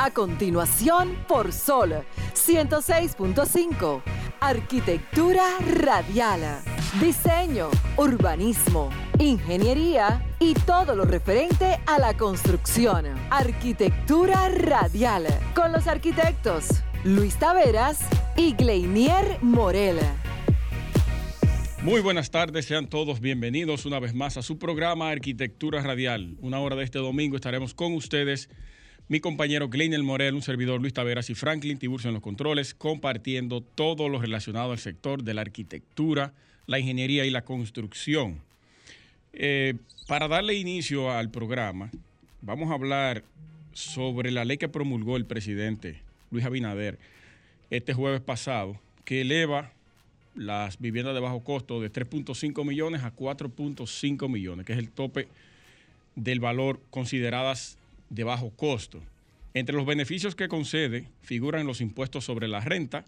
A continuación, por Sol 106.5. Arquitectura radial. Diseño, urbanismo, ingeniería y todo lo referente a la construcción. Arquitectura radial. Con los arquitectos Luis Taveras y Gleinier Morel. Muy buenas tardes, sean todos bienvenidos una vez más a su programa Arquitectura Radial. Una hora de este domingo estaremos con ustedes mi compañero Gleinel Morel, un servidor Luis Taveras y Franklin Tiburcio en los controles, compartiendo todo lo relacionado al sector de la arquitectura, la ingeniería y la construcción. Eh, para darle inicio al programa, vamos a hablar sobre la ley que promulgó el presidente Luis Abinader este jueves pasado, que eleva las viviendas de bajo costo de 3.5 millones a 4.5 millones, que es el tope del valor consideradas de bajo costo. Entre los beneficios que concede figuran los impuestos sobre la renta,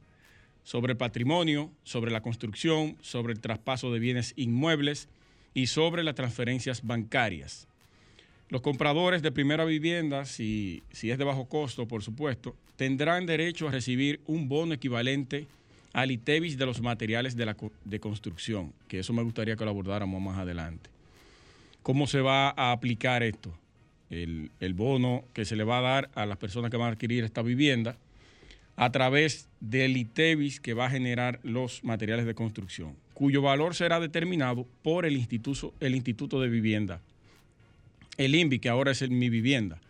sobre el patrimonio, sobre la construcción, sobre el traspaso de bienes inmuebles y sobre las transferencias bancarias. Los compradores de primera vivienda, si, si es de bajo costo, por supuesto, tendrán derecho a recibir un bono equivalente al ITEVIS de los materiales de, la, de construcción, que eso me gustaría que lo abordáramos más adelante. ¿Cómo se va a aplicar esto? El, bono que se le va a dar a las personas que van a adquirir esta vivienda a través del ITEVIS que va a generar los materiales de construcción, cuyo valor será determinado por el Instituto, el instituto de Vivienda, el INVI, que ahora es el Mi Vivienda.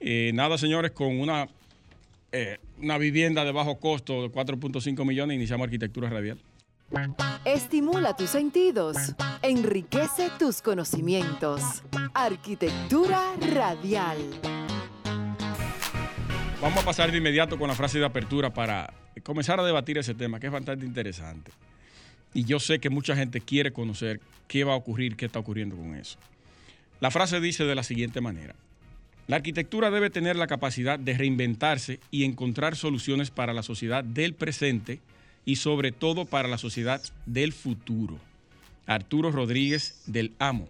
Eh, nada, señores, con una, eh, una vivienda de bajo costo de 4.5 millones iniciamos arquitectura radial. Estimula tus sentidos, enriquece tus conocimientos. Arquitectura radial. Vamos a pasar de inmediato con la frase de apertura para comenzar a debatir ese tema, que es bastante interesante. Y yo sé que mucha gente quiere conocer qué va a ocurrir, qué está ocurriendo con eso. La frase dice de la siguiente manera. La arquitectura debe tener la capacidad de reinventarse y encontrar soluciones para la sociedad del presente y sobre todo para la sociedad del futuro. Arturo Rodríguez del Amo.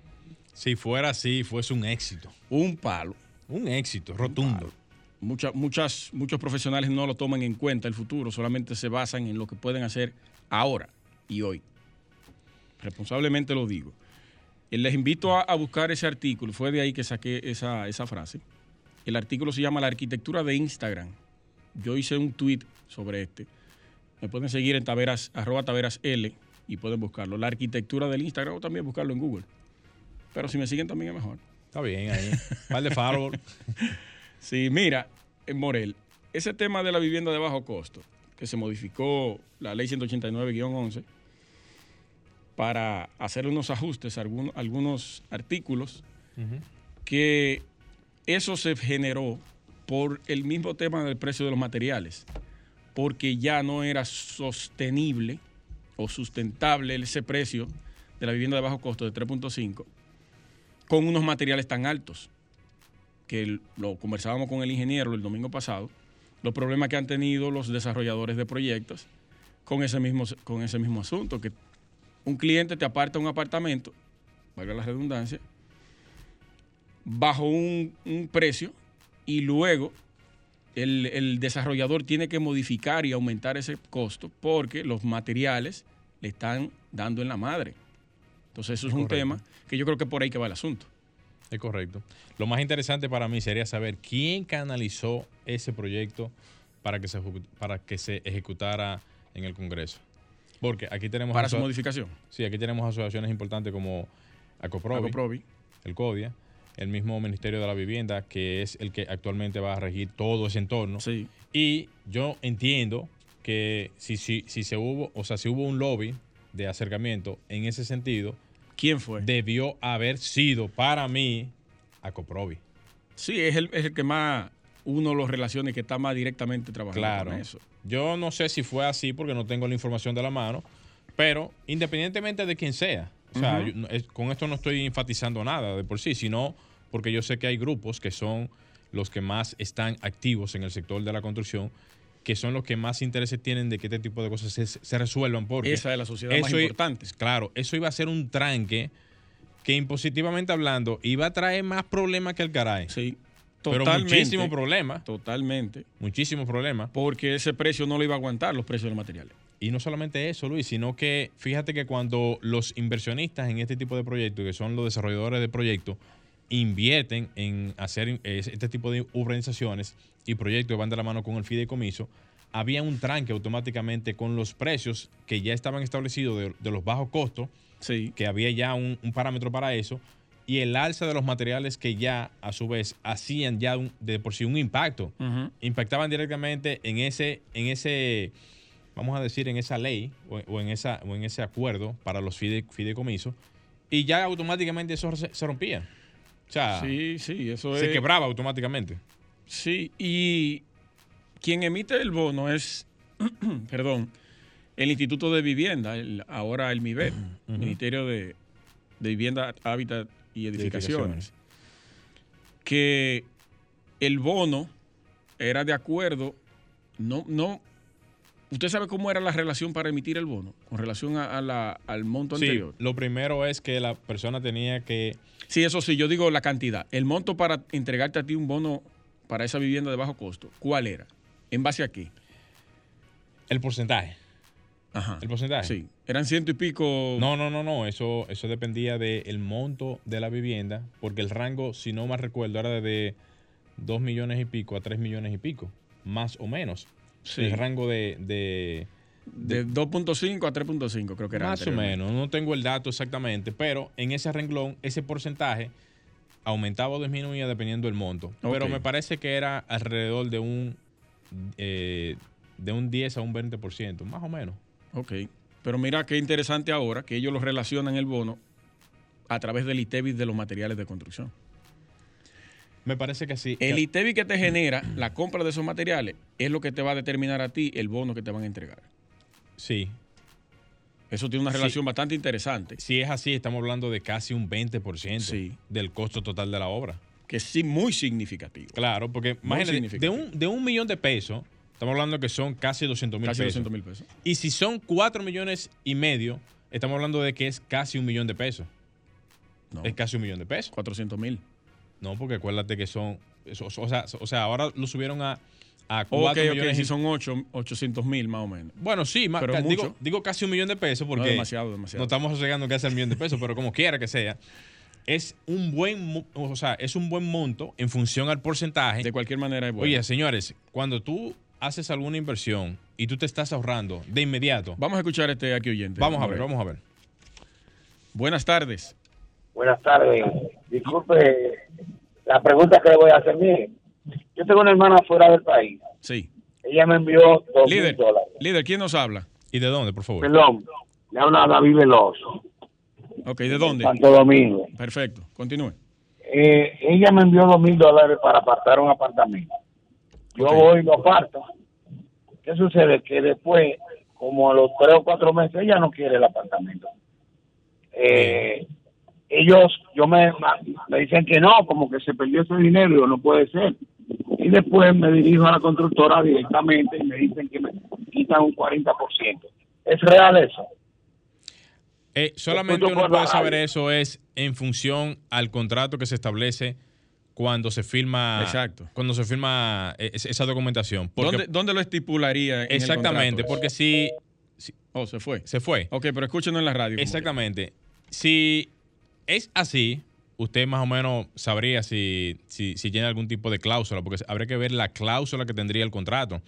Si fuera así, fuese un éxito. Un palo. Un éxito rotundo. muchas, muchos profesionales no lo toman en cuenta el futuro, solamente se basan en lo que pueden hacer ahora y hoy. Responsablemente lo digo. Eh, les invito a, buscar ese artículo, fue de ahí que saqué esa, esa frase. El artículo se llama La arquitectura de Instagram. Yo hice un tweet sobre este me pueden seguir en taveras, arroba taveras L y pueden buscarlo. La arquitectura del Instagram o también buscarlo en Google. Pero si me siguen también es mejor. Está bien ahí. Par de follow. sí, mira, en Morel, ese tema de la vivienda de bajo costo, que se modificó la ley 189-11 para hacer unos ajustes a algunos, algunos artículos, que eso se generó por el mismo tema del precio de los materiales porque ya no era sostenible o sustentable ese precio de la vivienda de bajo costo de 3.5 con unos materiales tan altos que lo conversábamos con el ingeniero el domingo pasado, los problemas que han tenido los desarrolladores de proyectos con ese mismo, con ese mismo asunto, que un cliente te aparta un apartamento, valga la redundancia, bajo un, un precio y luego el, desarrollador tiene que modificar y aumentar ese costo porque los materiales le están dando en la madre. Entonces eso es, un tema que yo creo que por ahí que va el asunto. Es correcto. Lo más interesante para mí sería saber quién canalizó ese proyecto para que se, para que se ejecutara en el Congreso. Porque aquí tenemos... Para su modificación. Sí, aquí tenemos asociaciones importantes como Acoprovi, Acoprovi. el CODIA, el mismo Ministerio de la Vivienda, que es el que actualmente va a regir todo ese entorno. Sí. Y yo entiendo que si, si, si se hubo, o sea, si hubo un lobby de acercamiento en ese sentido, ¿quién fue? Debió haber sido para mí Acoprovi. Sí, es el, es el que más uno lo relaciona y que está más directamente trabajando claro. con eso. Yo no sé si fue así porque no tengo la información de la mano, pero independientemente de quién sea, o sea, con esto no estoy enfatizando nada de por sí, sino porque yo sé que hay grupos que son los que más están activos en el sector de la construcción, que son los que más intereses tienen de que este tipo de cosas se, resuelvan. Porque Esa es la sociedad más importante. Claro, eso iba a ser un tranque que impositivamente hablando iba a traer más problemas que el caray. Sí. Pero Totalmente. muchísimo problema, Totalmente. muchísimos problemas. Porque ese precio no lo iba a aguantar, los precios de los materiales. Y no solamente eso, Luis, sino que fíjate que cuando los inversionistas en este tipo de proyectos, que son los desarrolladores de proyectos, invierten en hacer este tipo de urbanizaciones y proyectos que van de la mano con el fideicomiso, había un tranque automáticamente con los precios que ya estaban establecidos de, de los bajos costos, Sí. que había ya un, un parámetro para eso, y el alza de los materiales que ya a su vez hacían ya un- de por sí un impacto impactaban directamente en ese, en ese, vamos a decir, en esa ley o, o en esa, o en ese acuerdo para los fide- fideicomisos, y ya automáticamente eso se, se rompía. O sea, Sí, sí, eso es. se quebraba automáticamente. Sí, y quien emite el bono es, perdón, el Instituto de Vivienda, el- ahora el MIBET, Ministerio de, de Vivienda, Hábitat y Edificaciones, que el bono era de acuerdo, no, no, ¿usted sabe cómo era la relación para emitir el bono con relación a, a la- al monto Sí, anterior? lo primero es que la persona tenía que, Sí, eso sí, yo digo la cantidad. El monto para entregarte a ti un bono para esa vivienda de bajo costo, ¿cuál era? ¿En base a qué? el porcentaje. Ajá. ¿El porcentaje? Sí. Eran ciento y pico. No, no, no, no, eso, eso dependía del monto de la vivienda, porque el rango, si no mal recuerdo, era de 2 millones y pico a 3 millones y pico, más o menos. Sí. El rango de, de, De 2.5 a 3.5, creo que era. Más o menos, no tengo el dato exactamente, pero en ese renglón, ese porcentaje aumentaba o disminuía dependiendo del monto. Pero me parece que era alrededor de un, eh, de un 10 a un 20%, más o menos. Ok. Pero mira qué interesante ahora que ellos lo relacionan el bono a través del ITEVIS de los materiales de construcción. Me parece que sí. El ITEVIS que te genera la compra de esos materiales es lo que te va a determinar a ti el bono que te van a entregar. Sí. Eso tiene una Sí. relación bastante interesante, Si es así, estamos hablando de casi un 20% Sí. del costo total de la obra. que sí muy significativo. Claro, porque imagínate, de un, de un millón de pesos, estamos hablando que son casi 200 mil pesos. 200 mil pesos. Y si son 4 millones y medio, estamos hablando de que es casi un millón de pesos. No, Es casi un millón de pesos. 400 mil. No, porque acuérdate que son. o, sea, o sea, ahora lo subieron a, a Ok, 4 ok, millones. si y- son 8, 800 mil más o menos. Bueno, sí, ma- Pero digo, mucho. digo casi un millón de pesos porque. No, demasiado, demasiado. No estamos llegando casi al millón de pesos, pero como quiera que sea. Es un buen, o sea, es un buen monto en función al porcentaje. De cualquier manera es bueno. Oye, señores, cuando tú haces alguna inversión y tú te estás ahorrando de inmediato, Vamos a escuchar este aquí oyente. vamos a ver, vamos a ver. Buenas tardes. Buenas tardes. Disculpe la pregunta que le voy a hacer. Mire, yo tengo una hermana fuera del país. Sí. Ella me envió dos mil dólares. líder, ¿quién nos habla? ¿Y de dónde, por favor? Perdón, le habla David Veloso, Ok, ¿de dónde? Santo Domingo. Perfecto, continúe. Eh, ella me envió dos mil dólares para apartar un apartamento. Yo voy y lo aparto. ¿Qué sucede? Que después, como a los tres o cuatro meses, ella no quiere el apartamento. Eh, ellos, yo me, me dicen que no, como que se perdió ese dinero, y yo, no puede ser. Y después me dirijo a la constructora directamente y me dicen que me quitan un 40%. ¿Es real eso? Eh, solamente uno puede saber eso es en función al contrato que se establece cuando se firma Exacto. cuando se firma eh, es- esa documentación. Porque- ¿Dónde, dónde lo estipularía? en exactamente, porque si, si- Oh, se fue. se fue. Ok, pero escúchenos en la radio. Exactamente. Si es así, usted más o menos sabría si, si, si tiene algún tipo de cláusula, porque habría que ver la cláusula que tendría el contrato.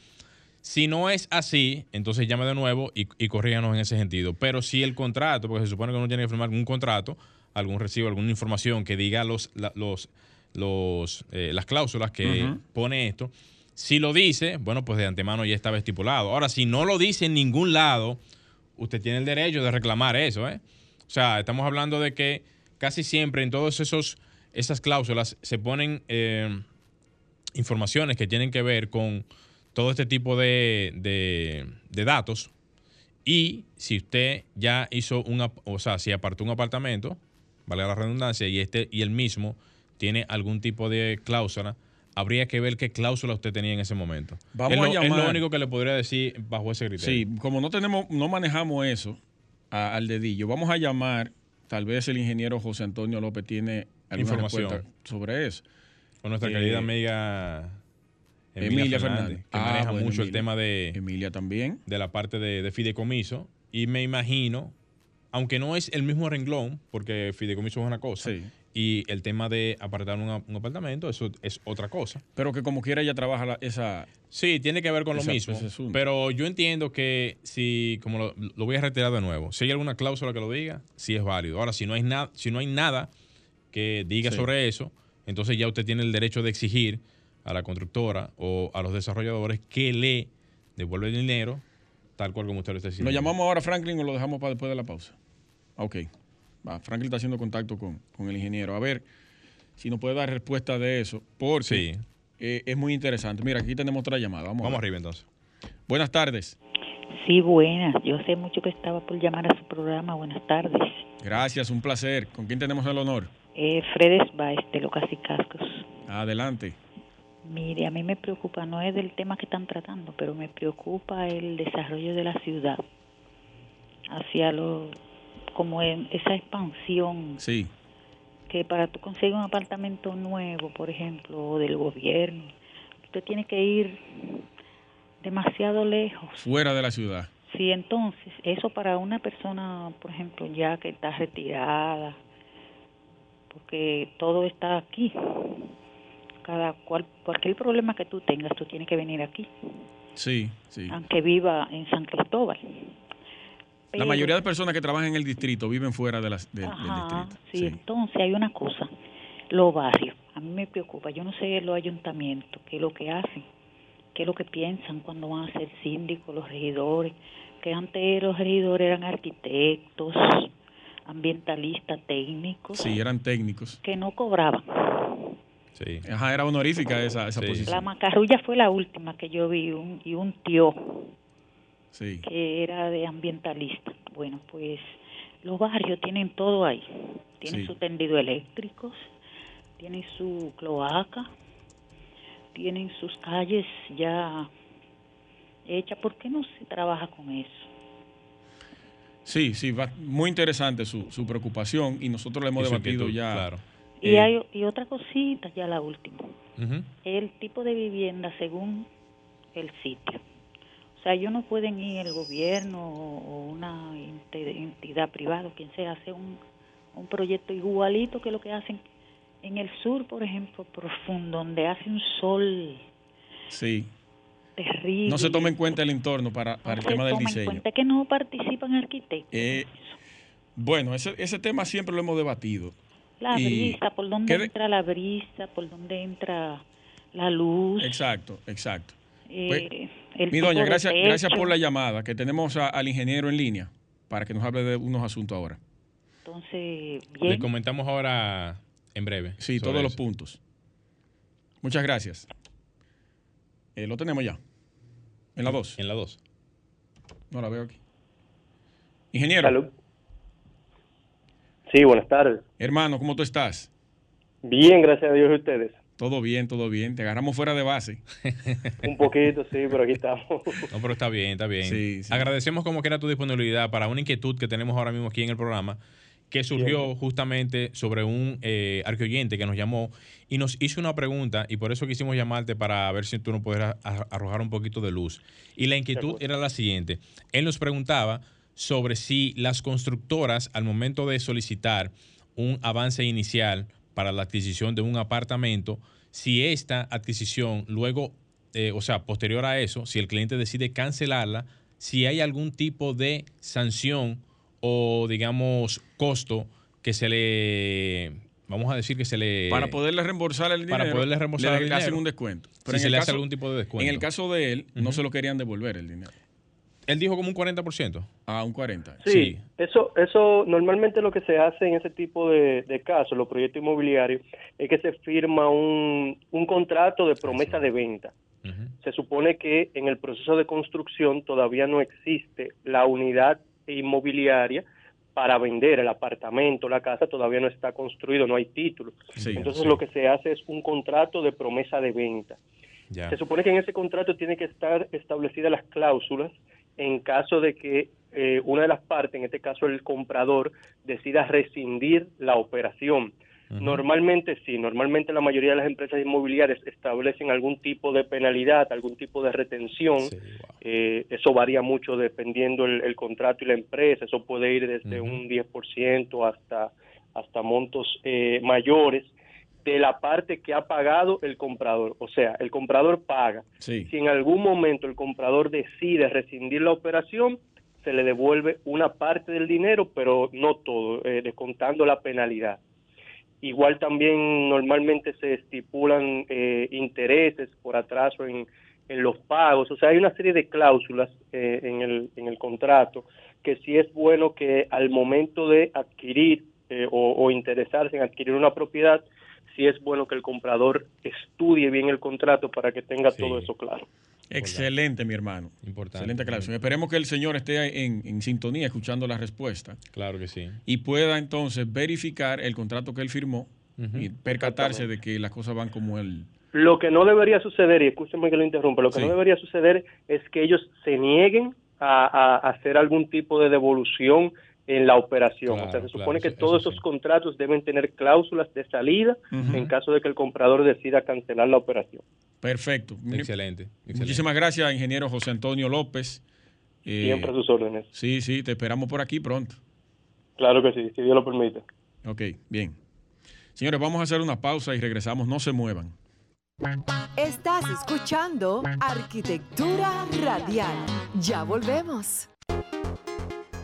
Si no es así, entonces llame de nuevo y, y corríganos en ese sentido. Pero si el contrato, porque se supone que uno tiene que firmar algún contrato, algún recibo, alguna información que diga los, la- los, los, eh, las cláusulas que pone esto, si lo dice, bueno, pues de antemano ya estaba estipulado. Ahora, si no lo dice en ningún lado, usted tiene el derecho de reclamar eso, ¿eh? O sea, estamos hablando de que casi siempre en todas esas cláusulas se ponen eh, informaciones que tienen que ver con todo este tipo de, de- de datos. Y si usted ya hizo un, o sea, si apartó un apartamento, vale la redundancia, y este y el mismo tiene algún tipo de cláusula, habría que ver qué cláusula usted tenía en ese momento. Vamos es, lo, a es llamar- lo único que le podría decir bajo ese criterio. Sí, como no tenemos, no manejamos eso a- al dedillo, vamos a llamar, tal vez el ingeniero José Antonio López tiene alguna Información. sobre eso. Con nuestra Eh, querida amiga Emilia Fernández. que Ah, maneja bueno, mucho el tema de, Emilia también. de la parte de, de fideicomiso. Y me imagino, aunque no es el mismo renglón, porque fideicomiso es una cosa, Sí. Y el tema de apartar un, un apartamento, eso es otra cosa. Pero que como quiera ella trabaja la- esa... Sí, tiene que ver con lo mismo. Pero yo entiendo que si, como lo, lo voy a retirar de nuevo, si hay alguna cláusula que lo diga, sí es válido. Ahora, si no hay, nada si no hay nada que diga Sí. sobre eso, entonces ya usted tiene el derecho de exigir a la constructora o a los desarrolladores que le devuelva el dinero, tal cual como usted lo está diciendo. ¿Lo llamamos ahora Franklin o lo dejamos para después de la pausa? Ok. Va, Franklin está haciendo contacto con, con el ingeniero. A ver si nos puede dar respuesta de eso, porque Sí. eh, es muy interesante. Mira, aquí tenemos otra llamada. Vamos, a Vamos arriba entonces. Buenas tardes. Sí, buenas. Yo sé mucho que estaba por llamar a su programa. Buenas tardes. Gracias, un placer. ¿Con quién tenemos el honor? Eh, Fredes Baez, de Locas y Cascos. Adelante. Mire, a mí me preocupa, no es del tema que están tratando, pero me preocupa el desarrollo de la ciudad hacia lo como en esa expansión Sí, que para tú conseguir un apartamento nuevo, por ejemplo, o del gobierno, usted tiene que ir demasiado lejos. fuera de la ciudad. Sí, entonces, eso para una persona, por ejemplo, ya que está retirada, porque todo está aquí. Cada cual, cualquier problema que tú tengas, tú tienes que venir aquí, Sí, sí. aunque viva en San Cristóbal. La mayoría de personas que trabajan en el distrito viven fuera de las, del- del Ajá, distrito. sí, entonces hay una cosa, los barrios, a mí me preocupa, yo no sé los ayuntamientos, qué es lo que hacen, qué es lo que piensan cuando van a ser síndicos, los regidores, que antes los regidores eran arquitectos, ambientalistas, técnicos, Sí, eran técnicos. que no cobraban. Sí. Ajá, era honorífica esa, esa Sí. posición. La macarrulla fue la última que yo vi un, y un tío Sí. que era de ambientalista. Bueno, pues los barrios tienen todo ahí. Tienen Sí. sus tendidos eléctricos, tienen su cloaca, tienen sus calles ya hechas. ¿Por qué no se trabaja con eso? Sí, sí, va- muy interesante su, su preocupación y nosotros le hemos su debatido ya. Claro. Y Eh, hay y otra cosita, ya la última. El tipo de vivienda según el sitio. O sea, ellos no pueden ir el gobierno o una entidad privada, o quien sea, hacer un, un proyecto igualito que lo que hacen en el sur, por ejemplo, profundo, donde hace un sol Sí. terrible. No se toma en cuenta el entorno para, No para el se tema del toma en diseño. cuenta que no participan arquitectos. Eh, Bueno, ese, ese tema siempre lo hemos debatido. la y- brisa, por dónde ¿qué- entra la brisa, por dónde entra la luz. Exacto, exacto. Eh, Pues, el Mi tipo doña, de gracias, gracias por la llamada, que tenemos a- al ingeniero en línea para que nos hable de unos asuntos ahora. Entonces, Le bien. comentamos ahora en breve. Sí, todos los puntos. Muchas gracias. Eh, lo tenemos ya. En la 2. En la 2. No la veo aquí. Ingeniero, Salud. Sí, buenas tardes. hermano, ¿cómo tú estás? Bien, gracias a Dios y ustedes. Todo bien, todo bien. Te agarramos fuera de base. Un poquito, sí, pero aquí estamos. No, pero está bien, está bien. Sí, sí. Agradecemos como quiera tu disponibilidad para una inquietud que tenemos ahora mismo aquí en el programa, que surgió justamente sobre un eh, arqueoyente que nos llamó y nos hizo una pregunta y por eso quisimos llamarte para ver si tú nos pudieras a- arrojar un poquito de luz. Y la inquietud era la siguiente. Él nos preguntaba sobre si las constructoras al momento de solicitar un avance inicial para la adquisición de un apartamento, si esta adquisición luego, eh, o sea, posterior a eso, si el cliente decide cancelarla, si hay algún tipo de sanción o, digamos, costo que se le, vamos a decir que se le... Para poderle reembolsar el dinero. Para poderle reembolsar le, el le hacen un descuento. si se le hace algún tipo de descuento. En el caso de él, no se lo querían devolver el dinero. Él dijo como un 40%. A un 40. Sí, Sí. eso, eso normalmente lo que se hace en ese tipo de, de casos, los proyectos inmobiliarios, es que se firma un, un contrato de promesa de venta. Se supone que en el proceso de construcción todavía no existe la unidad inmobiliaria para vender el apartamento, la casa, todavía no está construido, no hay título. Sí, Entonces sí. lo que se hace es un contrato de promesa de venta. Ya. Se supone que en ese contrato tiene que estar establecidas las cláusulas en caso de que eh, una de las partes, en este caso el comprador, decida rescindir la operación. Normalmente sí, normalmente la mayoría de las empresas inmobiliarias establecen algún tipo de penalidad, algún tipo de retención. Eh, eso varía mucho dependiendo el, contrato y la empresa. Eso puede ir desde un 10% hasta, hasta montos eh, mayores de la parte que ha pagado el comprador. O sea, el comprador paga. Si en algún momento el comprador decide rescindir la operación, se le devuelve una parte del dinero, pero no todo, eh, descontando la penalidad. Igual también normalmente se estipulan eh, intereses por atraso en, en, los pagos. O sea, hay una serie de cláusulas eh, en, el, en el contrato que sí es bueno que al momento de adquirir o, o interesarse en adquirir una propiedad, sí es bueno que el comprador estudie bien el contrato para que tenga todo eso claro. Excelente, mi hermano. Importante. Excelente aclaración. Esperemos que el señor esté en, sintonía escuchando la respuesta. Claro que sí. Y pueda entonces verificar el contrato que él firmó y percatarse de que las cosas van como él. Lo que no debería suceder, y escúcheme que lo interrumpa, lo que no debería suceder es que ellos se nieguen a hacer algún tipo de devolución en la operación. o sea, se supone que todos esos contratos deben tener cláusulas de salida en caso de que el comprador decida cancelar la operación. Perfecto. Excelente. Muchísimas gracias, ingeniero José Antonio López. Eh, Siempre a sus órdenes. Sí, sí, te esperamos por aquí pronto. Claro que sí, si Dios lo permite. Ok, bien. Señores, vamos a hacer una pausa y regresamos. No se muevan. Estás escuchando Arquitectura Radial. Ya volvemos.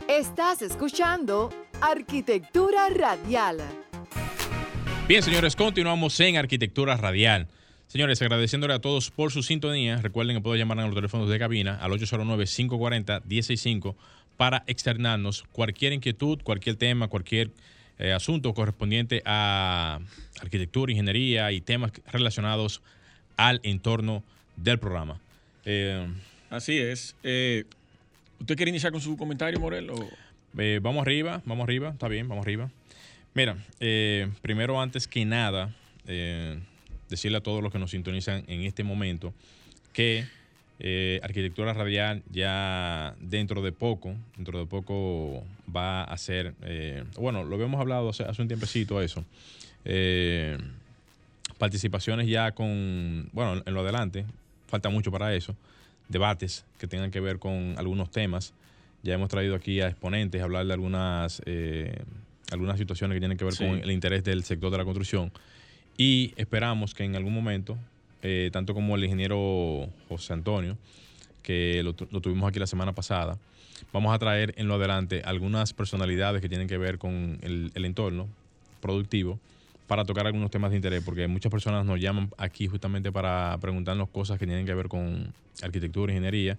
Estás escuchando Arquitectura Radial. Bien, señores, continuamos en Arquitectura Radial. Señores, agradeciéndole a todos por su sintonía. Recuerden que pueden llamar a los teléfonos de cabina al 809-540-165 para externarnos cualquier inquietud, cualquier tema, cualquier eh, asunto correspondiente a arquitectura, ingeniería y temas relacionados al entorno del programa. Eh, Así es. Eh, ¿Usted quiere iniciar con su comentario, Morel? Eh, vamos arriba, vamos arriba, está bien, vamos arriba. Mira, eh, primero, antes que nada, eh, decirle a todos los que nos sintonizan en este momento que Arquitectura Radial ya dentro de poco, dentro de poco va a ser, bueno, lo habíamos hablado hace, hace un tiempecito eso, participaciones ya con, bueno, en lo adelante, falta mucho para eso debates que tengan que ver con algunos temas. Ya hemos traído aquí a exponentes a hablar de algunas, eh, algunas situaciones que tienen que ver con el interés del sector de la construcción. Y esperamos que en algún momento, eh, tanto como el ingeniero José Antonio, que lo, tuvimos aquí la semana pasada, vamos a traer en lo adelante algunas personalidades que tienen que ver con el, el entorno productivo para tocar algunos temas de interés, porque muchas personas nos llaman aquí justamente para preguntarnos cosas que tienen que ver con arquitectura, ingeniería,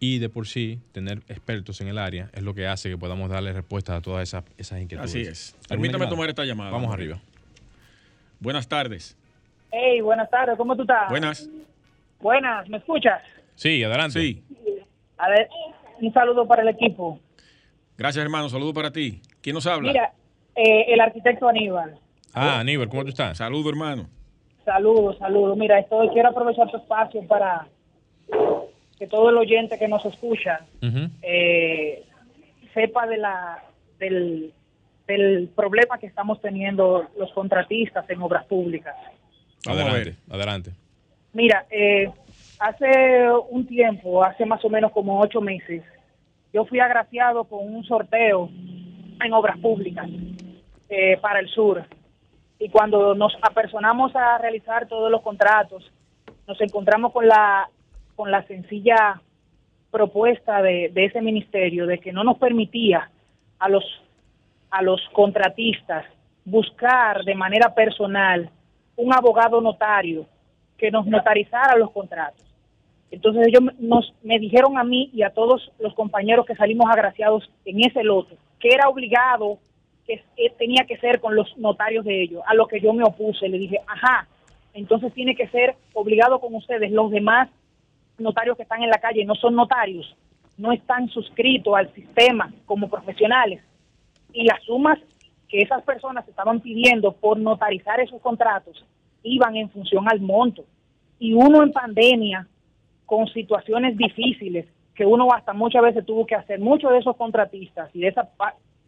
y de por sí tener expertos en el área es lo que hace que podamos darle respuesta a todas esas, esas inquietudes. Así es. Permítame tomar esta llamada. Vamos arriba. Buenas tardes. Hey, buenas tardes, ¿cómo tú estás? Buenas. Buenas, ¿me escuchas? Sí, adelante. Sí. A ver, un saludo para el equipo. Gracias, hermano. Saludo para ti. ¿Quién nos habla? Mira, eh, el arquitecto Aníbal. Ah, Aníbal, ¿cómo tú estás? Saludo, hermano. Saludos, saludos. Mira, estoy, quiero aprovechar tu espacio para que todo el oyente que nos escucha eh, sepa de la del, del problema que estamos teniendo los contratistas en obras públicas. Adelante, adelante. Mira, eh, hace un tiempo, hace más o menos como ocho meses, yo fui agraciado con un sorteo en obras públicas eh, para el sur y cuando nos apersonamos a realizar todos los contratos, nos encontramos con la, con la sencilla propuesta de, ese ministerio de que no nos permitía a los, a los contratistas buscar de manera personal un abogado notario que nos notarizara los contratos. Entonces ellos nos, me dijeron a mí y a todos los compañeros que salimos agraciados en ese lote que era obligado que tenía que ser con los notarios de ellos, a lo que yo me opuse. Le dije, ajá, entonces tiene que ser obligado con ustedes. Los demás notarios que están en la calle no son notarios, no están suscritos al sistema como profesionales. Y las sumas que esas personas estaban pidiendo por notarizar esos contratos iban en función al monto. Y uno en pandemia, con situaciones difíciles, que uno hasta muchas veces tuvo que hacer, muchos de esos contratistas y de esa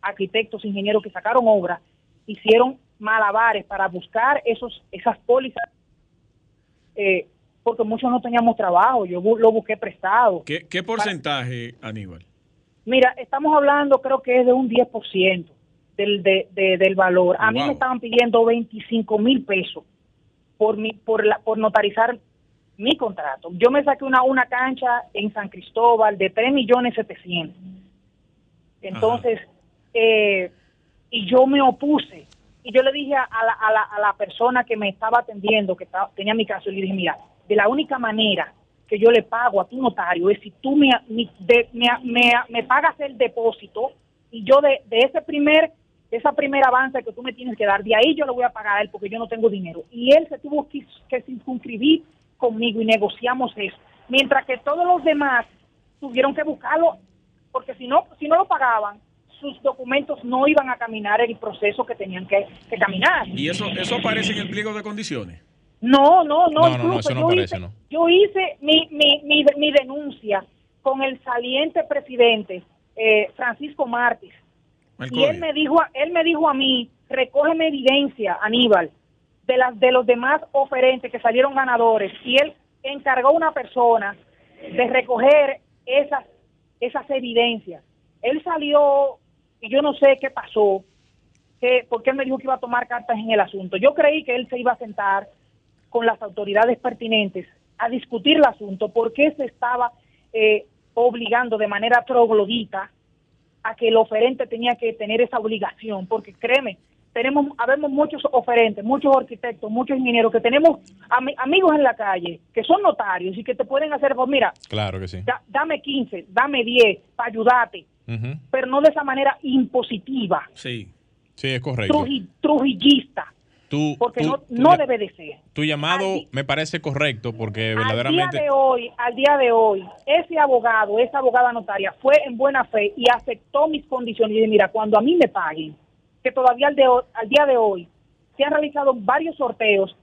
arquitectos, ingenieros que sacaron obra, hicieron malabares para buscar esos esas pólizas, eh, porque muchos no teníamos trabajo, yo lo busqué prestado. ¿Qué, qué porcentaje, Aníbal? Mira, estamos hablando creo que es de un 10% del, de, del valor. A mí me estaban pidiendo 25 mil pesos por, mi, por, la, por notarizar mi contrato. Yo me saqué una, una cancha en San Cristóbal de 3 millones 700. Entonces, eh, y yo me opuse. Y yo le dije a la, a la, a la persona que me estaba atendiendo, que estaba, tenía mi caso, le dije, mira, de la única manera que yo le pago a tu notario es si tú me, me, me, pagas el depósito y yo de, de ese primer esa primera avance que tú me tienes que dar, de ahí yo le voy a pagar a él porque yo no tengo dinero. Y él se tuvo que, que circunscribir conmigo y negociamos eso. Mientras que todos los demás tuvieron que buscarlo, porque si no, si no lo pagaban, sus documentos no iban a caminar el proceso que tenían que, caminar. ¿Y eso, eso aparece en el pliego de condiciones? No, no, no, incluso yo, hice, yo hice mi, mi, mi, denuncia con el saliente presidente eh, Francisco Martins y él me dijo, él me dijo a mí, recógeme evidencia, Aníbal, de las de los demás oferentes que salieron ganadores y él encargó a una persona de recoger esas esas evidencias. Él salió y yo no sé qué pasó, que, porque él me dijo que iba a tomar cartas en el asunto. Yo creí que él se iba a sentar con las autoridades pertinentes a discutir el asunto, porque se estaba eh, obligando de manera troglodita a que el oferente tenía que tener esa obligación, porque créeme, tenemos, habemos muchos oferentes, muchos arquitectos, muchos ingenieros que tenemos amigos en la calle que son notarios y que te pueden hacer, pues mira, claro que sí. dame 15, dame 10 para ayudarte, pero no de esa manera impositiva. Sí, sí, es correcto. trujillista. porque no, no debe de ser. Tu llamado me parece correcto porque verdaderamente... Al día de hoy, al día de hoy, ese abogado, esa abogada notaria fue en buena fe y aceptó mis condiciones y dije, mira, cuando a mí me paguen, que todavía al, de, al día de hoy se han realizado varios sorteos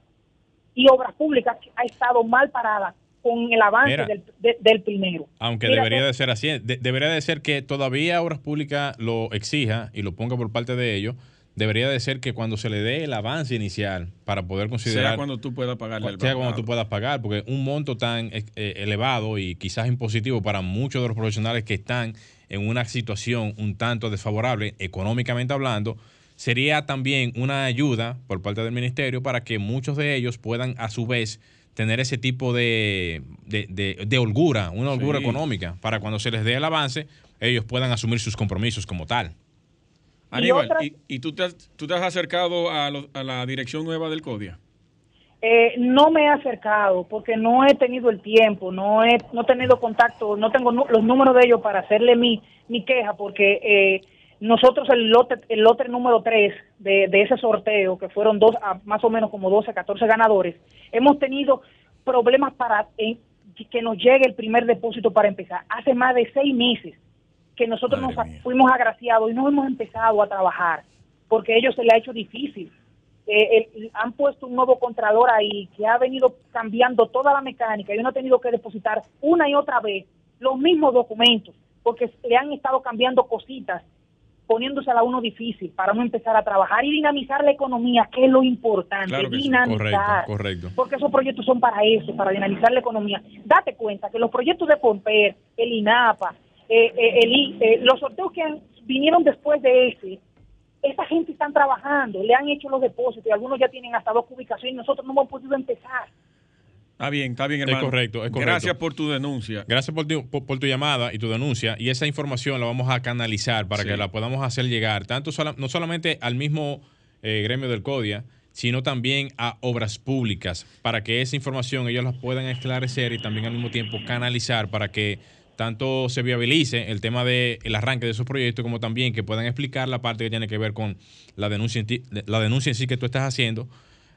y obras públicas que ha estado mal parada con el avance del, primero. Aunque debería de ser así, debería de ser que todavía Obras Públicas lo exija y lo ponga por parte de ellos, debería de ser que cuando se le dé el avance inicial para poder considerar... Sea cuando tú puedas pagar. Sea cuando tú puedas pagar, porque un monto tan eh, elevado y quizás impositivo para muchos de los profesionales que están en una situación un tanto desfavorable, económicamente hablando, sería también una ayuda por parte del ministerio para que muchos de ellos puedan a su vez tener ese tipo de, de, holgura, una holgura económica, para cuando se les dé el avance, ellos puedan asumir sus compromisos como tal. Aníbal, ¿y, tú, te has, tú te has acercado a, a la dirección nueva del CODIA? Eh, no me he acercado porque no he tenido el tiempo, no he no tenido contacto, no tengo los números de ellos para hacerle mi, mi queja porque eh, nosotros el lote, el lote número 3 de, de ese sorteo, que fueron dos, más o menos como 12, 14 ganadores, hemos tenido problemas para eh, que nos llegue el primer depósito para empezar. Hace más de seis meses que nosotros nos fuimos agraciados y no hemos empezado a trabajar porque a ellos se le ha hecho difícil eh, han puesto un nuevo contralor ahí que ha venido cambiando toda la mecánica y uno ha tenido que depositar una y otra vez los mismos documentos porque le han estado cambiando cositas poniéndose a uno difícil para no empezar a trabajar y dinamizar la economía, que es lo importante, dinamizar. Correcto, Porque esos proyectos son para eso, para dinamizar la economía. Date cuenta que los proyectos de Pomper, el INAPA, eh, eh, el, eh, los sorteos que vinieron después de ese, esa gente están trabajando, le han hecho los depósitos y algunos ya tienen hasta dos ubicaciones y nosotros no hemos podido empezar. Está bien, está bien, hermano. Es correcto, es correcto. Gracias por tu denuncia. Gracias por tu, por, tu, llamada y tu denuncia. Y esa información la vamos a canalizar para que la podamos hacer llegar, tanto no solamente al mismo eh, gremio del CODIA, sino también a obras públicas, para que esa información ellos la puedan esclarecer y también al mismo tiempo canalizar para que tanto se viabilice el tema del arranque de esos proyectos, como también que puedan explicar la parte que tiene que ver con la denuncia, la denuncia en sí que tú estás haciendo,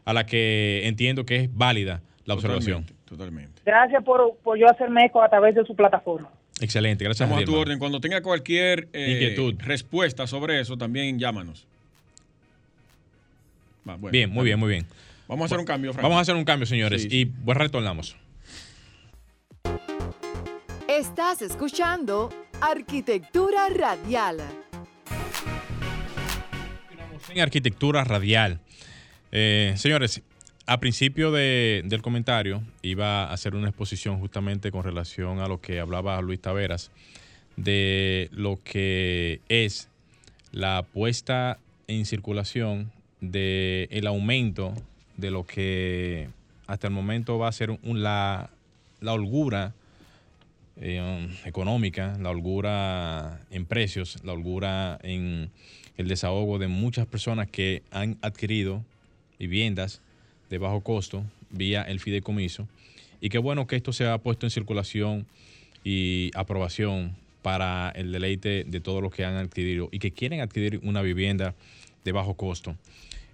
a la que entiendo que es válida la observación. Totalmente. Gracias por, yo hacerme eco a través de su plataforma. Excelente, gracias. Estamos a, tu orden. Cuando tenga cualquier eh, Inquietud. respuesta sobre eso, también llámanos. bien, muy bien, muy bien. Vamos a hacer un cambio, Vamos a hacer un cambio, señores, y pues retornamos. Estás escuchando Arquitectura Radial. en arquitectura radial. Eh, señores, a principio del comentario iba a hacer una exposición justamente con relación a lo que hablaba Luis Taveras de lo que es la puesta en circulación del el aumento de lo que hasta el momento va a ser la, holgura eh, económica, la holgura en precios, la holgura en el desahogo de muchas personas que han adquirido viviendas de bajo costo vía el fideicomiso. Y qué bueno que esto se ha puesto en circulación y aprobación para el deleite de todos los que han adquirido y que quieren adquirir una vivienda de bajo costo.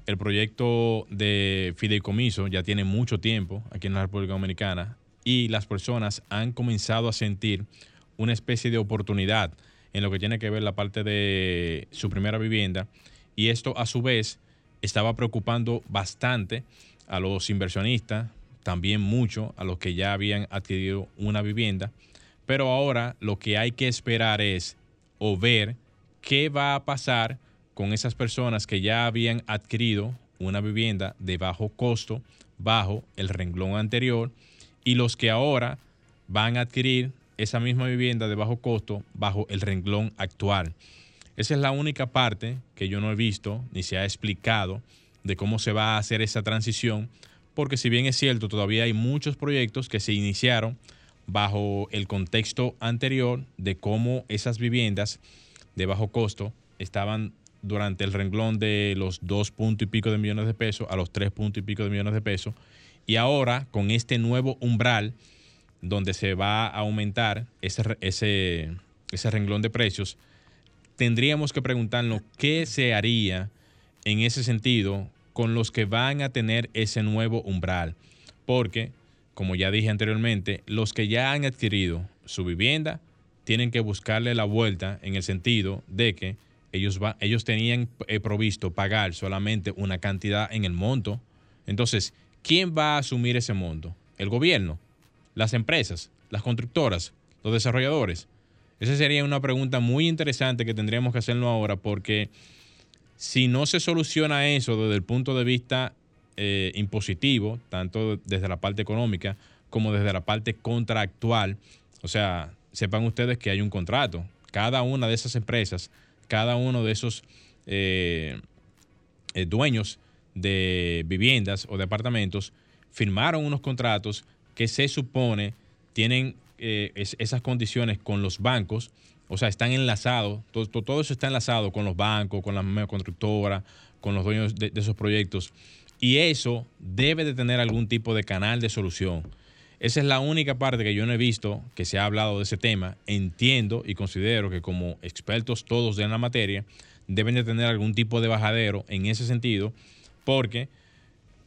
El proyecto de fideicomiso ya tiene mucho tiempo aquí en la República Dominicana y las personas han comenzado a sentir una especie de oportunidad en lo que tiene que ver la parte de su primera vivienda. Y esto a su vez estaba preocupando bastante a los inversionistas, también mucho a los que ya habían adquirido una vivienda, pero ahora lo que hay que esperar es o ver qué va a pasar con esas personas que ya habían adquirido una vivienda de bajo costo, bajo el renglón anterior, y los que ahora van a adquirir esa misma vivienda de bajo costo bajo el renglón actual. Esa es la única parte que yo no he visto ni se ha explicado de cómo se va a hacer esa transición, porque si bien es cierto, todavía hay muchos proyectos que se iniciaron bajo el contexto anterior de cómo esas viviendas de bajo costo estaban durante el renglón de los dos puntos y pico de millones de pesos a los tres puntos y pico de millones de pesos. Y ahora, con este nuevo umbral, donde se va a aumentar ese, ese, ese renglón de precios, tendríamos que preguntarnos qué se haría en ese sentido con los que van a tener ese nuevo umbral. Porque, como ya dije anteriormente, los que ya han adquirido su vivienda tienen que buscarle la vuelta en el sentido de que ellos, va, ellos tenían eh, provisto pagar solamente una cantidad en el monto. Entonces, ¿quién va a asumir ese monto? ¿El gobierno? ¿Las empresas? ¿Las constructoras? ¿Los desarrolladores? Esa sería una pregunta muy interesante que tendríamos que hacerlo ahora porque si no se soluciona eso desde el punto de vista eh, impositivo, tanto desde la parte económica como desde la parte contractual, o sea, sepan ustedes que hay un contrato. Cada una de esas empresas cada uno de esos eh, eh, dueños de viviendas o de apartamentos firmaron unos contratos que se supone tienen eh, esas condiciones con los bancos, o sea, están enlazados, todo, eso está enlazado con los bancos, con la misma constructora, con los dueños de, de esos proyectos, y eso debe de tener algún tipo de canal de solución. Esa es la única parte que yo no he visto que se ha hablado de ese tema. Entiendo y considero que como expertos todos de la materia deben de tener algún tipo de bajadero en ese sentido porque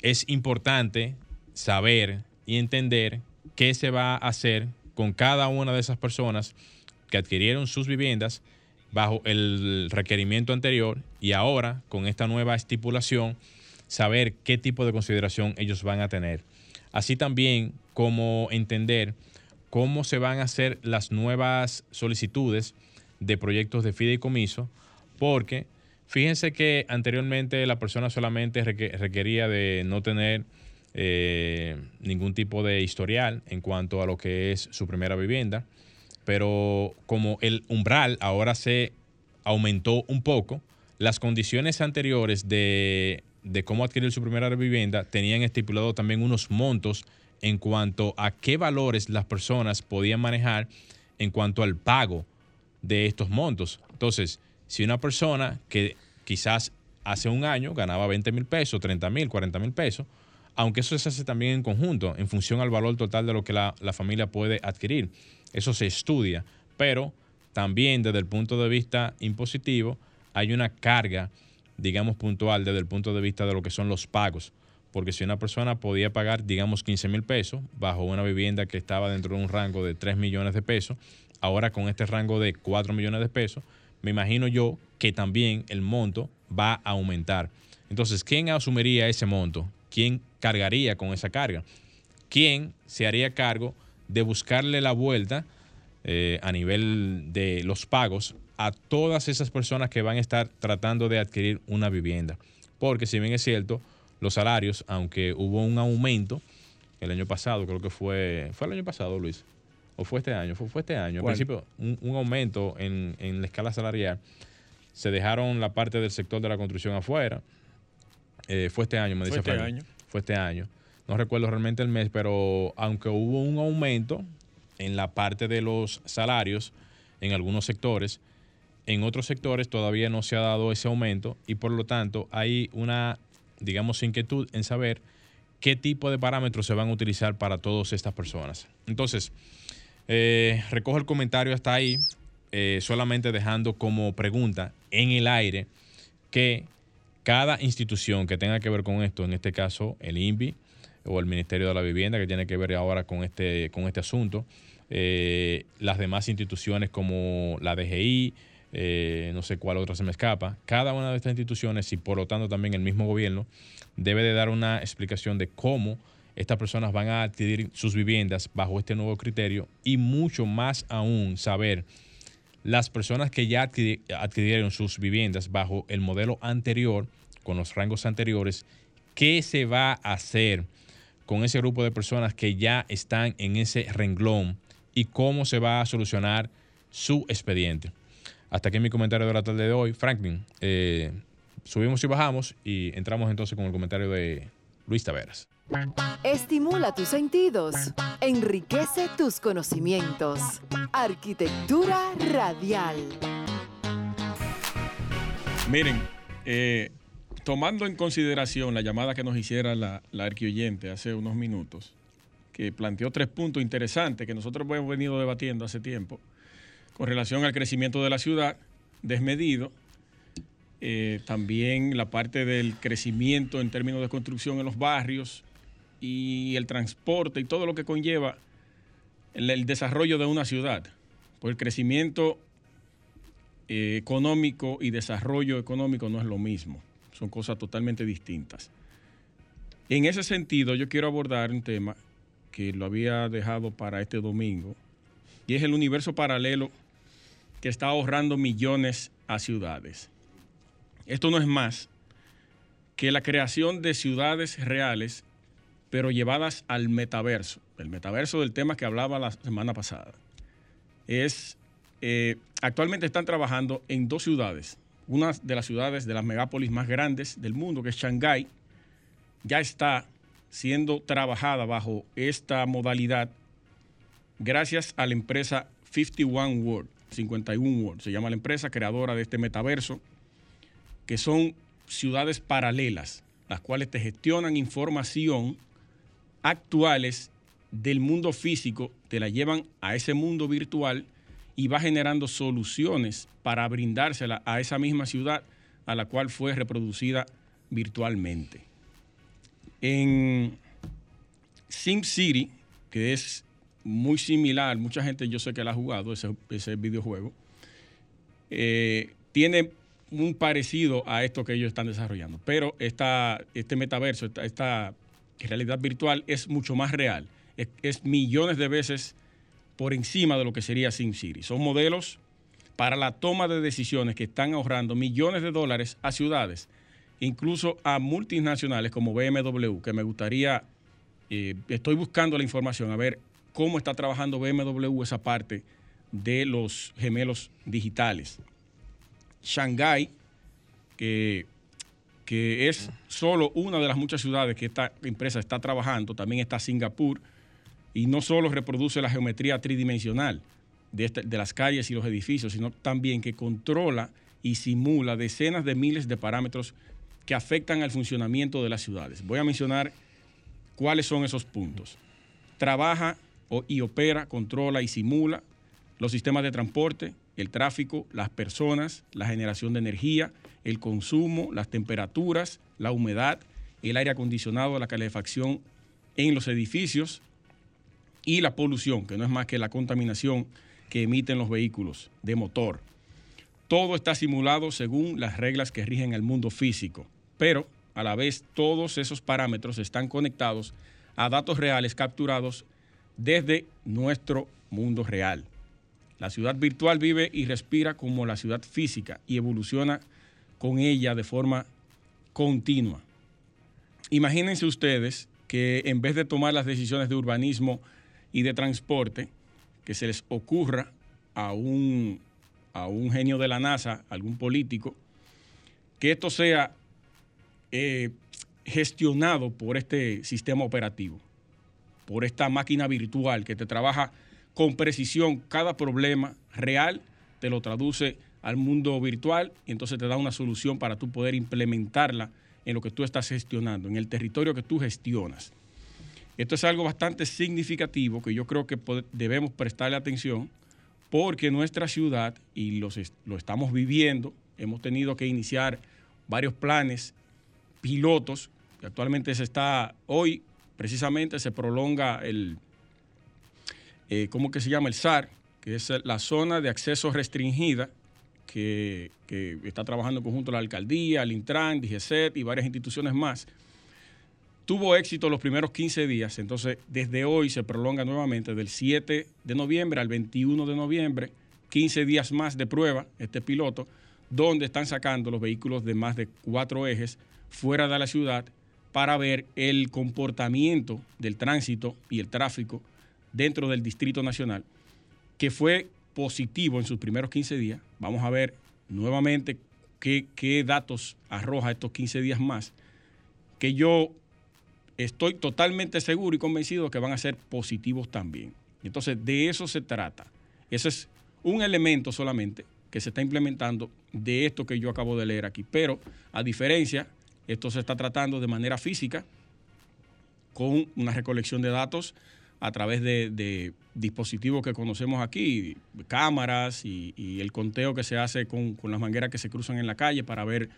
es importante saber y entender qué se va a hacer con cada una de esas personas que adquirieron sus viviendas bajo el requerimiento anterior y ahora con esta nueva estipulación saber qué tipo de consideración ellos van a tener. Así también como entender cómo se van a hacer las nuevas solicitudes de proyectos de fideicomiso, porque fíjense que anteriormente la persona solamente requería de no tener eh, ningún tipo de historial en cuanto a lo que es su primera vivienda, pero como el umbral ahora se aumentó un poco, las condiciones anteriores de de cómo adquirir su primera vivienda tenían estipulado también unos montos en cuanto a qué valores las personas podían manejar en cuanto al pago de estos montos. Entonces, si una persona que quizás hace un año ganaba 20 mil pesos, 30 mil, 40 mil pesos, aunque eso se hace también en conjunto, en función al valor total de lo que la, la familia puede adquirir. Eso se estudia, pero también desde el punto de vista impositivo hay una carga digamos, puntual desde el punto de vista de lo que son los pagos. Porque si una persona podía pagar, digamos, 15 mil pesos bajo una vivienda que estaba dentro de un rango de 3 millones de pesos, ahora con este rango de 4 millones de pesos, me imagino yo que también el monto va a aumentar. Entonces, ¿quién asumiría ese monto? ¿Quién cargaría con esa carga? ¿Quién se haría cargo de buscarle la vuelta eh, a nivel de los pagos a todas esas personas que van a estar tratando de adquirir una vivienda. Porque si bien es cierto, los salarios, aunque hubo un aumento el año pasado, creo que fue, fue el año pasado, Luis, o fue este año, fue, fue este año, al principio, un, aumento en, en, la escala salarial, se dejaron la parte del sector de la construcción afuera. Eh, fue este año, me dice Fue este año. Fue este año. No recuerdo realmente el mes, pero aunque hubo un aumento en la parte de los salarios en algunos sectores, en otros sectores todavía no se ha dado ese aumento y por lo tanto hay una, digamos, inquietud en saber qué tipo de parámetros se van a utilizar para todas estas personas. Entonces, eh, recojo el comentario hasta ahí, eh, solamente dejando como pregunta en el aire que cada institución que tenga que ver con esto, en este caso el INVI o el Ministerio de la Vivienda, que tiene que ver ahora con este, con este asunto, eh, las demás instituciones como la DGI, eh, no sé cuál otra se me escapa, cada una de estas instituciones y por lo tanto también el mismo gobierno debe de dar una explicación de cómo estas personas van a adquirir sus viviendas bajo este nuevo criterio y mucho más aún saber las personas que ya adquirieron sus viviendas bajo el modelo anterior, con los rangos anteriores, qué se va a hacer con ese grupo de personas que ya están en ese renglón y cómo se va a solucionar su expediente. Hasta aquí mi comentario de la tarde de hoy. Franklin, eh, subimos y bajamos y entramos entonces con el comentario de Luis Taveras. Estimula tus sentidos, enriquece tus conocimientos. Arquitectura radial. Miren, eh, tomando en consideración la llamada que nos hiciera la, la arquioyente hace unos minutos, que planteó tres puntos interesantes que nosotros hemos venido debatiendo hace tiempo con relación al crecimiento de la ciudad desmedido, eh, también la parte del crecimiento en términos de construcción en los barrios y el transporte y todo lo que conlleva el, desarrollo de una ciudad. Pues el crecimiento eh, económico y desarrollo económico no es lo mismo, son cosas totalmente distintas. En ese sentido, yo quiero abordar un tema que lo había dejado para este domingo, y es el universo paralelo que está ahorrando millones a ciudades. Esto no es más que la creación de ciudades reales, pero llevadas al metaverso. El metaverso del tema que hablaba la semana pasada. Es, eh, actualmente están trabajando en dos ciudades. Una de las ciudades de las megápolis más grandes del mundo, que es Shanghái, ya está siendo trabajada bajo esta modalidad gracias a la empresa 51 World, 51 World, se llama la empresa creadora de este metaverso, que son ciudades paralelas, las cuales te gestionan información actuales del mundo físico, te la llevan a ese mundo virtual y va generando soluciones para brindársela a esa misma ciudad a la cual fue reproducida virtualmente. En SimCity, que es muy similar, mucha gente yo sé que la ha jugado, ese, videojuego, eh, tiene un parecido a esto que ellos están desarrollando, pero esta, este metaverso, esta, realidad virtual es mucho más real, es, es, millones de veces por encima de lo que sería SimCity. Son modelos para la toma de decisiones que están ahorrando millones de dólares a ciudades incluso a multinacionales como BMW, que me gustaría, eh, estoy buscando la información, a ver cómo está trabajando BMW esa parte de los gemelos digitales. Shanghái, que, que es solo una de las muchas ciudades que esta empresa está trabajando, también está Singapur, y no solo reproduce la geometría tridimensional de, este, de las calles y los edificios, sino también que controla y simula decenas de miles de parámetros que afectan al funcionamiento de las ciudades. Voy a mencionar cuáles son esos puntos. Trabaja y opera, controla y simula los sistemas de transporte, el tráfico, las personas, la generación de energía, el consumo, las temperaturas, la humedad, el aire acondicionado, la calefacción en los edificios y la polución, que no es más que la contaminación que emiten los vehículos de motor. Todo está simulado según las reglas que rigen el mundo físico pero a la vez todos esos parámetros están conectados a datos reales capturados desde nuestro mundo real. La ciudad virtual vive y respira como la ciudad física y evoluciona con ella de forma continua. Imagínense ustedes que en vez de tomar las decisiones de urbanismo y de transporte, que se les ocurra a un, a un genio de la NASA, algún político, que esto sea eh, gestionado por este sistema operativo, por esta máquina virtual que te trabaja con precisión cada problema real, te lo traduce al mundo virtual y entonces te da una solución para tú poder implementarla en lo que tú estás gestionando, en el territorio que tú gestionas. Esto es algo bastante significativo que yo creo que debemos prestarle atención porque nuestra ciudad, y los, lo estamos viviendo, hemos tenido que iniciar varios planes pilotos, que actualmente se está, hoy precisamente se prolonga el, eh, ¿cómo que se llama? El SAR, que es la zona de acceso restringida, que, está trabajando en conjunto la alcaldía, el Intran, DGCET y varias instituciones más tuvo éxito los primeros 15 días, entonces desde hoy se prolonga nuevamente del 7 de noviembre al 21 de noviembre, 15 días más de prueba, este piloto, donde están sacando los vehículos de más de cuatro ejes fuera de la ciudad para ver el comportamiento del tránsito y el tráfico dentro del Distrito Nacional, que fue positivo en sus primeros 15 días. Vamos a ver nuevamente qué, qué datos arroja estos 15 días más, que yo estoy totalmente seguro y convencido que van a ser positivos también. Entonces, de eso se trata. Ese es un elemento solamente que se está implementando de esto que yo acabo de leer aquí. Pero, a diferencia, esto se está tratando de manera física, con una recolección de datos a través de, dispositivos que conocemos aquí, cámaras y, el conteo que se hace con, las mangueras que se cruzan en la calle para ver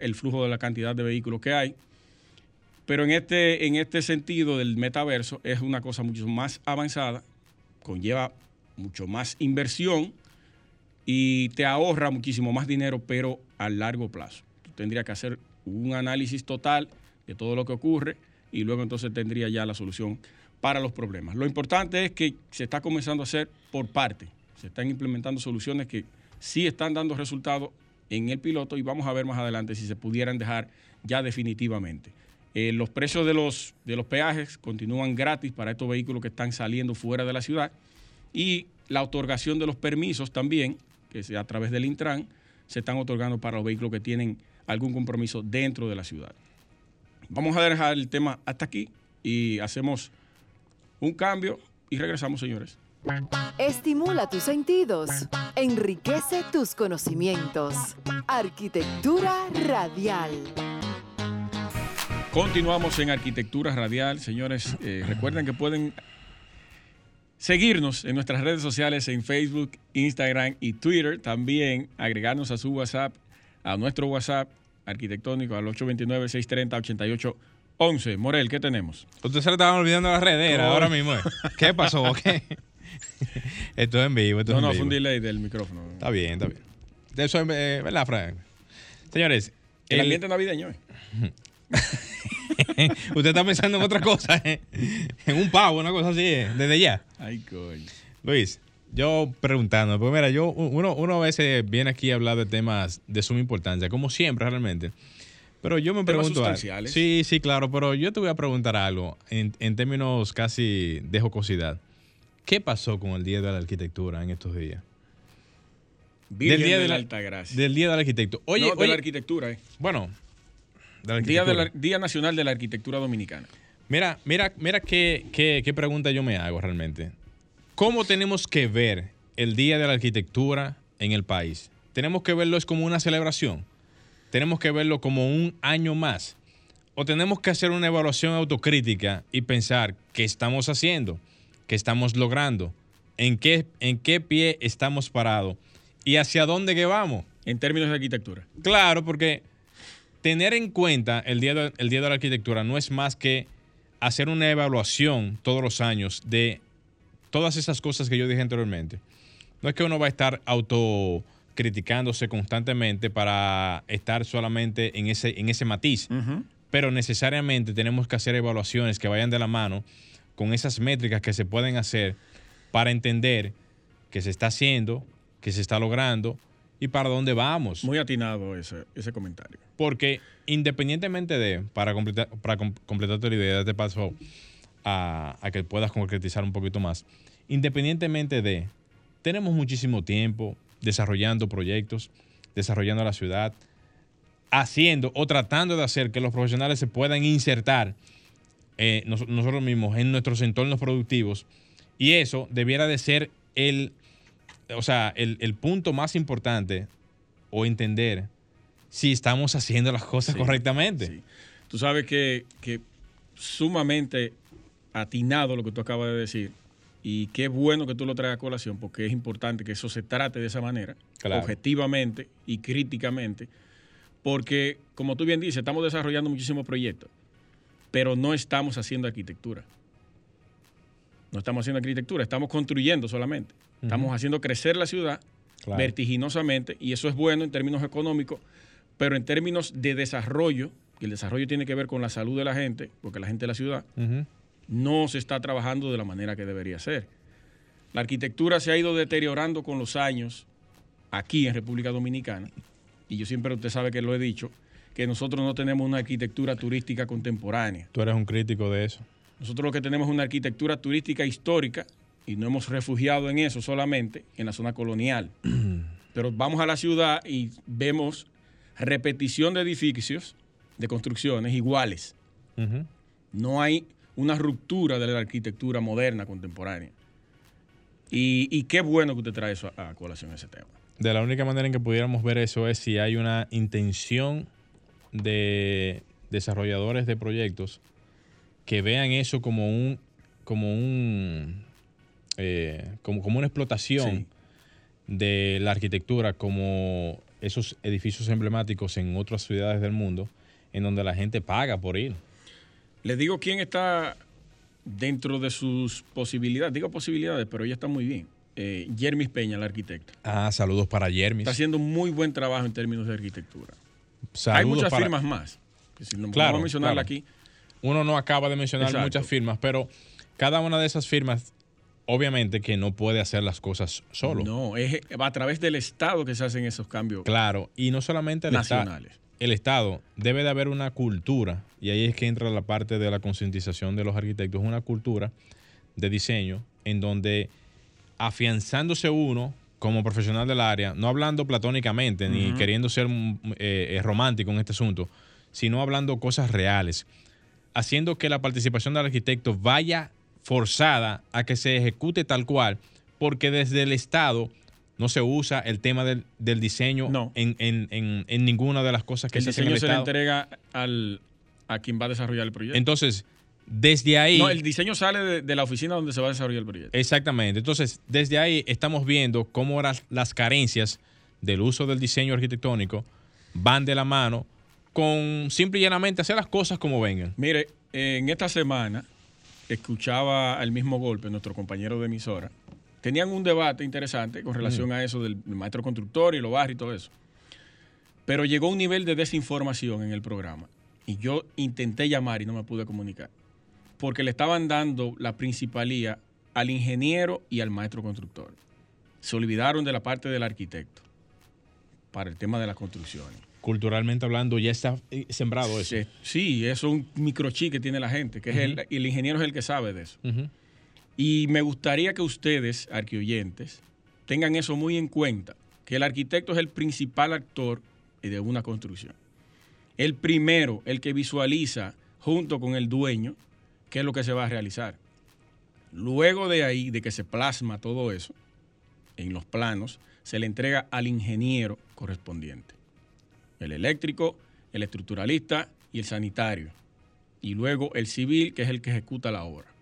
el flujo de la cantidad de vehículos que hay. Pero en este, en este sentido del metaverso es una cosa mucho más avanzada, conlleva mucho más inversión y te ahorra muchísimo más dinero, pero a largo plazo. tendría que hacer un análisis total de todo lo que ocurre y luego entonces tendría ya la solución para los problemas. Lo importante es que se está comenzando a hacer por parte. Se están implementando soluciones que sí están dando resultados en el piloto y vamos a ver más adelante si se pudieran dejar ya definitivamente. Eh, los precios de los, de los peajes continúan gratis para estos vehículos que están saliendo fuera de la ciudad y la otorgación de los permisos también, que sea a través del Intran, se están otorgando para los vehículos que tienen algún compromiso dentro de la ciudad. Vamos a dejar el tema hasta aquí y hacemos un cambio y regresamos, señores. Estimula tus sentidos, enriquece tus conocimientos. Arquitectura radial. Continuamos en Arquitectura Radial. Señores, eh, recuerden que pueden seguirnos en nuestras redes sociales en Facebook, Instagram y Twitter. También agregarnos a su WhatsApp, a nuestro WhatsApp arquitectónico al 829-630-8811. Morel, ¿qué tenemos? Ustedes se le estaban olvidando la redera ahora mismo. ¿eh? ¿Qué pasó? esto es en vivo. Esto no, es no, vivo. fue un delay del micrófono. Está bien, está bien. Eso es eh, verdad, Frank. Señores. El, el ambiente navideño. ¿eh? Usted está pensando en otra cosa, ¿eh? en un pavo, una cosa así, ¿eh? desde ya. Ay, coño. Luis, yo preguntando, pues mira, yo uno, uno a veces viene aquí a hablar de temas de suma importancia, como siempre realmente. Pero yo me ¿Temas pregunto. sustanciales? Sí, sí, claro, pero yo te voy a preguntar algo en, en términos casi de jocosidad. ¿Qué pasó con el Día de la Arquitectura en estos días? Virgen Del día de de la Alta Gracia. Del Día del Arquitecto. Oye, No, de oye, la arquitectura, eh. bueno, de la Día, de la-. Día Nacional de la Arquitectura Dominicana. Mira, mira, mira qué, qué- qué pregunta yo me hago realmente. ¿Cómo tenemos que ver el Día de la Arquitectura en el país? ¿Tenemos que verlo es como una celebración? ¿Tenemos que verlo como un año más? ¿O tenemos que hacer una evaluación autocrítica y pensar qué estamos haciendo, qué estamos logrando, en qué, en qué pie estamos parados y hacia dónde que vamos? En términos de arquitectura. Claro, porque tener en cuenta el día, de, el día de la arquitectura no es más que hacer una evaluación todos los años de todas esas cosas que yo dije anteriormente. No es que uno va a estar autocriticándose constantemente para estar solamente en ese, en ese matiz, pero necesariamente tenemos que hacer evaluaciones que vayan de la mano con esas métricas que se pueden hacer para entender que se está haciendo, que se está logrando y para dónde vamos. Muy atinado ese, ese comentario. Porque independientemente de, para completar, para com- completarte la idea, te paso a, a que puedas concretizar un poquito más. Independientemente de, tenemos muchísimo tiempo desarrollando proyectos, desarrollando la ciudad, haciendo o tratando de hacer que los profesionales se puedan insertar eh, nos- nosotros mismos en nuestros entornos productivos. Y eso debiera de ser el, o sea, el, el punto más importante o entender si estamos haciendo las cosas Sí, correctamente. sí. Tú sabes que, que sumamente atinado lo que tú acabas de decir. Y qué bueno que tú lo traes a colación, porque es importante que eso se trate de esa manera, Claro. objetivamente y críticamente, porque, como tú bien dices, estamos desarrollando muchísimos proyectos, pero no estamos haciendo arquitectura. No estamos haciendo arquitectura, estamos construyendo solamente. Estamos haciendo crecer la ciudad Claro. vertiginosamente y eso es bueno en términos económicos, pero en términos de desarrollo, y el desarrollo tiene que ver con la salud de la gente, porque la gente de la ciudad. No se está trabajando de la manera que debería ser. La arquitectura se ha ido deteriorando con los años aquí en República Dominicana, y yo siempre usted sabe que lo he dicho, que nosotros no tenemos una arquitectura turística contemporánea. Tú eres un crítico de eso. Nosotros lo que tenemos es una arquitectura turística histórica y no hemos refugiado en eso solamente en la zona colonial. Pero vamos a la ciudad y vemos repetición de edificios, de construcciones iguales. No hay una ruptura de la arquitectura moderna contemporánea. Y, y qué bueno que usted trae eso a, a colación ese tema. De la única manera en que pudiéramos ver eso es si hay una intención de desarrolladores de proyectos que vean eso como un como un eh, como, como una explotación Sí. de la arquitectura como esos edificios emblemáticos en otras ciudades del mundo en donde la gente paga por ir. Les digo quién está dentro de sus posibilidades. Digo posibilidades, pero ella está muy bien. Eh, Jermis Peña, la arquitecta. Ah, saludos para Jermis. Está haciendo muy buen trabajo en términos de arquitectura. Saludos Hay muchas para- firmas más. Que si no Claro, vamos a mencionarla claro. aquí. uno no acaba de mencionar Exacto. muchas firmas, pero cada una de esas firmas, obviamente que no puede hacer las cosas solo. No, es a través del Estado que se hacen esos cambios Claro, y no solamente el Estado. El Estado debe de haber una cultura, y ahí es que entra la parte de la concientización de los arquitectos, una cultura de diseño en donde afianzándose uno como profesional del área, no hablando platónicamente ni queriendo ser mm, eh, romántico en este asunto, sino hablando cosas reales, haciendo que la participación del arquitecto vaya forzada a que se ejecute tal cual, porque desde el Estado no se usa el tema del, del diseño No. en, en- en- en ninguna de las cosas que El se hacen en diseño el se le entrega al, a quien va a desarrollar el proyecto. Entonces, desde ahí... no, el diseño sale de, de la oficina donde se va a desarrollar el proyecto. Exactamente. Entonces, desde ahí estamos viendo cómo las, las carencias del uso del diseño arquitectónico van de la mano con simple y llanamente hacer las cosas como vengan. Mire, en esta semana escuchaba al mismo golpe nuestro compañero de emisora. Tenían un debate interesante con relación a eso del maestro constructor y los barrios y todo eso. Pero llegó un nivel de desinformación en el programa. Y yo intenté llamar y no me pude comunicar. Porque le estaban dando la principalía al ingeniero y al maestro constructor. Se olvidaron de la parte del arquitecto para el tema de las construcciones. Culturalmente hablando, ya está eh, sembrado eso. Sí, sí, eso es un microchip que tiene la gente, que es el, y el ingeniero es el que sabe de eso. Ujú. Y me gustaría que ustedes, arquioyentes, tengan eso muy en cuenta, que el arquitecto es el principal actor de una construcción. El primero, el que visualiza junto con el dueño qué es lo que se va a realizar. Luego de ahí, de que se plasma todo eso en los planos, se le entrega al ingeniero correspondiente. El eléctrico, el estructuralista y el sanitario. Y luego el civil, que es el que ejecuta la obra.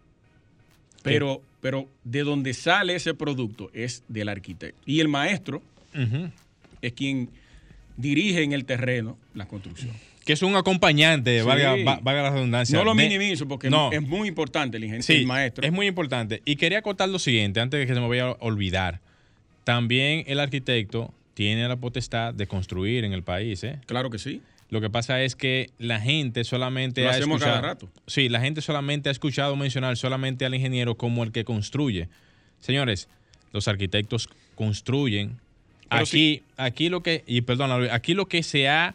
Pero, pero de donde sale ese producto es del arquitecto. Y el maestro es quien dirige en el terreno la construcción. Que es un acompañante, Sí. valga, va- valga la redundancia. No lo de- minimizo porque No. es muy importante el ingeniero, Sí, el maestro. es muy importante. Y quería contar lo siguiente, antes de que se me vaya a olvidar. También el arquitecto tiene la potestad de construir en el país, ¿eh? Claro que sí. Lo que pasa es que la gente solamente Lo ha hacemos escuchado. cada rato. Sí, la gente solamente ha escuchado mencionar solamente al ingeniero como el que construye. Señores, los arquitectos construyen. aquí, aquí lo que, y perdón, aquí lo que se ha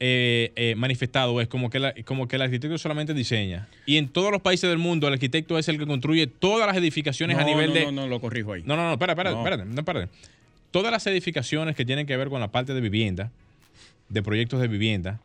eh, eh, manifestado es como que, como que el arquitecto solamente diseña. Y en todos los países del mundo, el arquitecto es el que construye todas las edificaciones a nivel de. No, no, lo corrijo ahí. No, no, no, espera, espera, espérate, no, espérate. Todas las edificaciones que tienen que ver con la parte de vivienda, de proyectos de vivienda,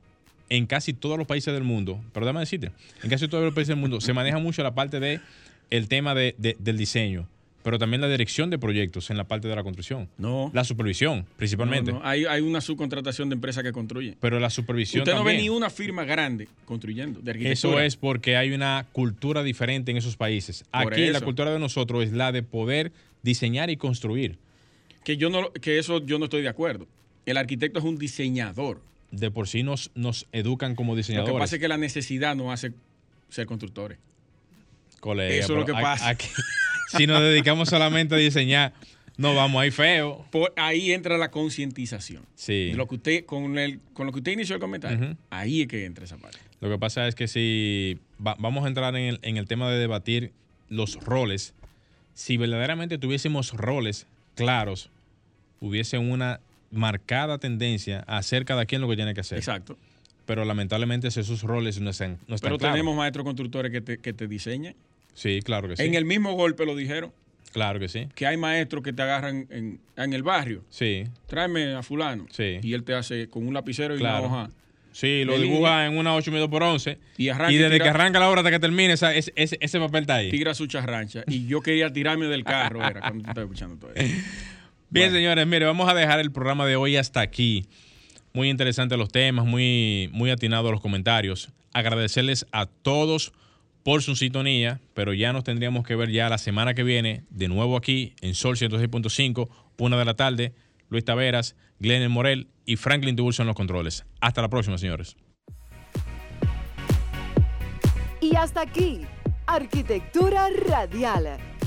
en casi todos los países del mundo, pero déjame decirte, en casi todos los países del mundo se maneja mucho la parte de el tema de, del diseño pero también la dirección de proyectos en la parte de la construcción. No. La supervisión, principalmente. No, Hay, hay, una subcontratación de empresas que construyen. Pero la supervisión Usted no ve ni una firma grande construyendo de Eso es porque hay una cultura diferente en esos países. Aquí la cultura de nosotros es la de poder diseñar y construir. Que, yo no, que eso yo no estoy de acuerdo. El arquitecto es un diseñador. De por sí nos, nos educan como diseñadores. Lo que pasa es que la necesidad nos hace ser constructores. Colega, eso es lo que pasa. si nos dedicamos solamente a diseñar, no vamos ahí feo. Por ahí entra la concientización. Sí. lo que usted, con, el, con lo que usted inició el comentario, ahí es que entra esa parte. Lo que pasa es que si vamos a entrar en el, en el tema de debatir los roles, si verdaderamente tuviésemos roles claros, hubiese una marcada tendencia a hacer cada quien lo que tiene que hacer. Exacto. Pero lamentablemente esos roles no están, no Pero tenemos maestros constructores que te, que te diseñan. Sí, claro que sí. En el mismo golpe lo dijeron. Claro que sí. Que hay maestros que te agarran en, el barrio. Sí. Tráeme a fulano. Sí. Y él te hace con un lapicero y una hoja. Sí, lo dibuja en una 8 por 11. Y, arranca, y desde que arranca la obra hasta que termine, ese, ese, papel está ahí. Tira su charrancha. y yo quería tirarme del carro, era cuando tú escuchando todo eso. Bien, señores, mire, vamos a dejar el programa de hoy hasta aquí. Muy interesantes los temas, muy, muy atinados los comentarios. Agradecerles a todos por su sintonía, pero ya nos tendríamos que ver ya la semana que viene, de nuevo aquí en Sol 106.5, una de la tarde. Luis Taveras, Glenn Morel y Franklin Dulce en los controles. Hasta la próxima, señores. Y hasta aquí, Arquitectura Radial,